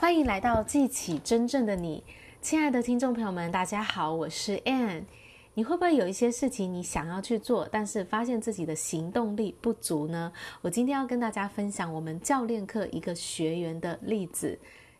欢迎来到记起真正的你，亲爱的听众朋友们，大家好，我是 Ann。你会不会有一些事情你想要去做，但是发现自己的行动力不足呢？我今天要跟大家分享我们教练课一个学员的例子。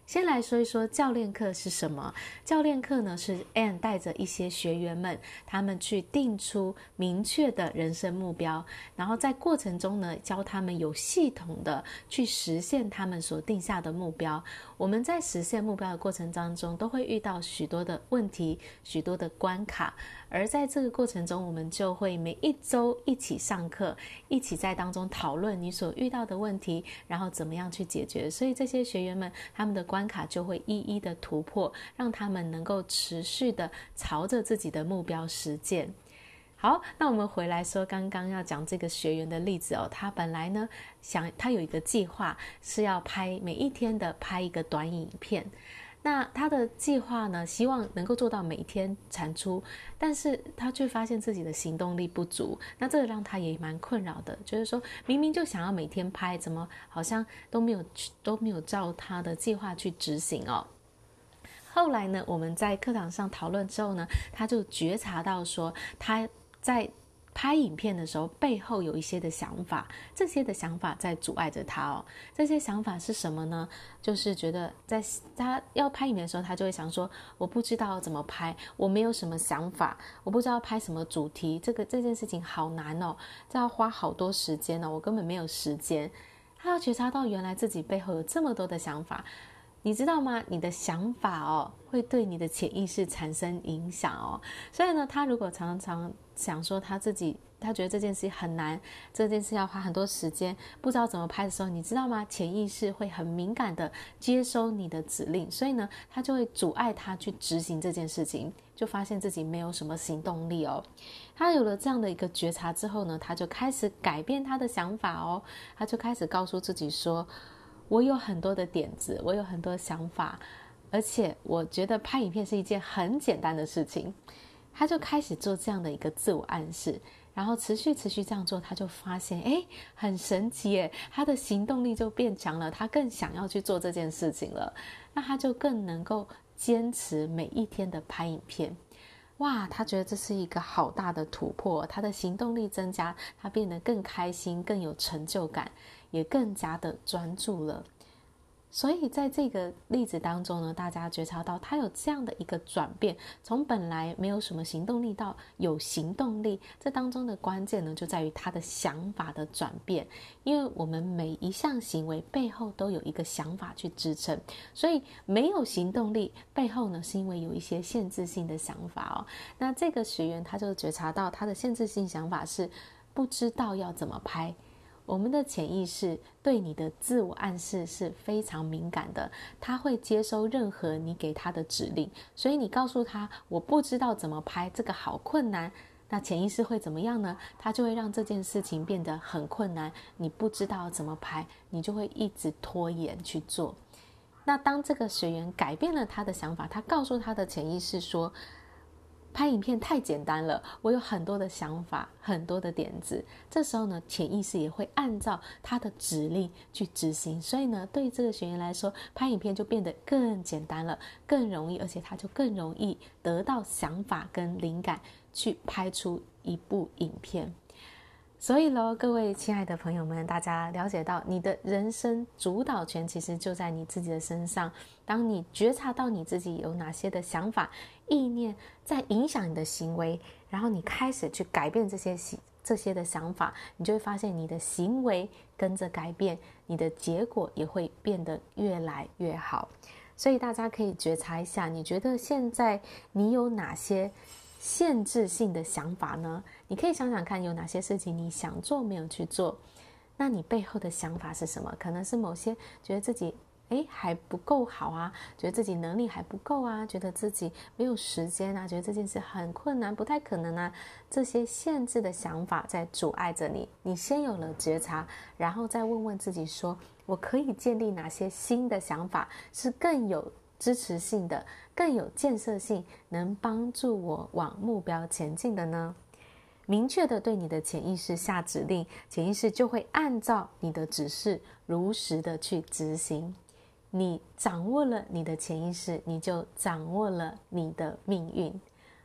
先来说一说教练课是什么？教练课呢，是 Ann 带着一些学员们，他们去定出明确的人生目标，然后在过程中呢，教他们有系统的去实现他们所定下的目标。我们在实现目标的过程当中，都会遇到许多的问题，许多的关卡。而在这个过程中，我们就会每一周一起上课，一起在当中讨论你所遇到的问题，然后怎么样去解决。所以这些学员们，他们的关关卡就会一一的突破，让他们能够持续的朝着自己的目标实践。好，那我们回来说刚刚要讲这个学员的例子哦，他本来呢想他有一个计划是要拍每一天的拍一个短影片。那他的计划呢，希望能够做到每天产出，但是他却发现自己的行动力不足，那这让他也蛮困扰的，就是说明明就想要每天拍，怎么好像都没有都没有照他的计划去执行哦。后来呢，我们在课堂上讨论之后呢，他就觉察到说他在。拍影片的时候，背后有一些的想法，这些的想法在阻碍着他哦。这些想法是什么呢？就是觉得在他要拍影片的时候，他就会想说：我不知道怎么拍，我没有什么想法，我不知道拍什么主题，这个这件事情好难哦，这要花好多时间哦，我根本没有时间。他要觉察到原来自己背后有这么多的想法。你知道吗？你的想法哦，会对你的潜意识产生影响哦。所以呢，他如果常常想说他自己，他觉得这件事很难，这件事要花很多时间，不知道怎么拍的时候，你知道吗？潜意识会很敏感的接收你的指令，所以呢，他就会阻碍他去执行这件事情，就发现自己没有什么行动力哦。他有了这样的一个觉察之后呢，他就开始改变他的想法哦，他就开始告诉自己说。我有很多的点子，我有很多想法，而且我觉得拍影片是一件很简单的事情。他就开始做这样的一个自我暗示，然后持续持续这样做，他就发现，诶，很神奇耶，他的行动力就变强了，他更想要去做这件事情了，那他就更能够坚持每一天的拍影片。哇，他觉得这是一个好大的突破，他的行动力增加，他变得更开心，更有成就感。也更加的专注了，所以在这个例子当中呢，大家觉察到他有这样的一个转变，从本来没有什么行动力到有行动力，这当中的关键呢，就在于他的想法的转变。因为我们每一项行为背后都有一个想法去支撑，所以没有行动力背后呢，是因为有一些限制性的想法哦。那这个学员他就觉察到他的限制性想法是不知道要怎么拍。我们的潜意识对你的自我暗示是非常敏感的，他会接收任何你给他的指令。所以你告诉他我不知道怎么拍，这个好困难，那潜意识会怎么样呢？他就会让这件事情变得很困难。你不知道怎么拍，你就会一直拖延去做。那当这个学员改变了他的想法，他告诉他的潜意识说。拍影片太简单了，我有很多的想法，很多的点子。这时候呢，潜意识也会按照他的指令去执行。所以呢，对这个学员来说，拍影片就变得更简单了，更容易，而且他就更容易得到想法跟灵感，去拍出一部影片。所以喽，各位亲爱的朋友们，大家了解到，你的人生主导权其实就在你自己的身上。当你觉察到你自己有哪些的想法、意念在影响你的行为，然后你开始去改变这些这些的想法，你就会发现你的行为跟着改变，你的结果也会变得越来越好。所以大家可以觉察一下，你觉得现在你有哪些限制性的想法呢？你可以想想看，有哪些事情你想做没有去做？那你背后的想法是什么？可能是某些觉得自己诶还不够好啊，觉得自己能力还不够啊，觉得自己没有时间啊，觉得这件事很困难，不太可能啊。这些限制的想法在阻碍着你。你先有了觉察，然后再问问自己说：我可以建立哪些新的想法是更有支持性的？更有建设性，能帮助我往目标前进的呢？明确的对你的潜意识下指令，潜意识就会按照你的指示如实的去执行。你掌握了你的潜意识，你就掌握了你的命运。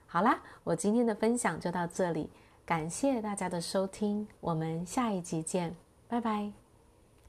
好啦，我今天的分享就到这里，感谢大家的收听，我们下一集见，拜拜。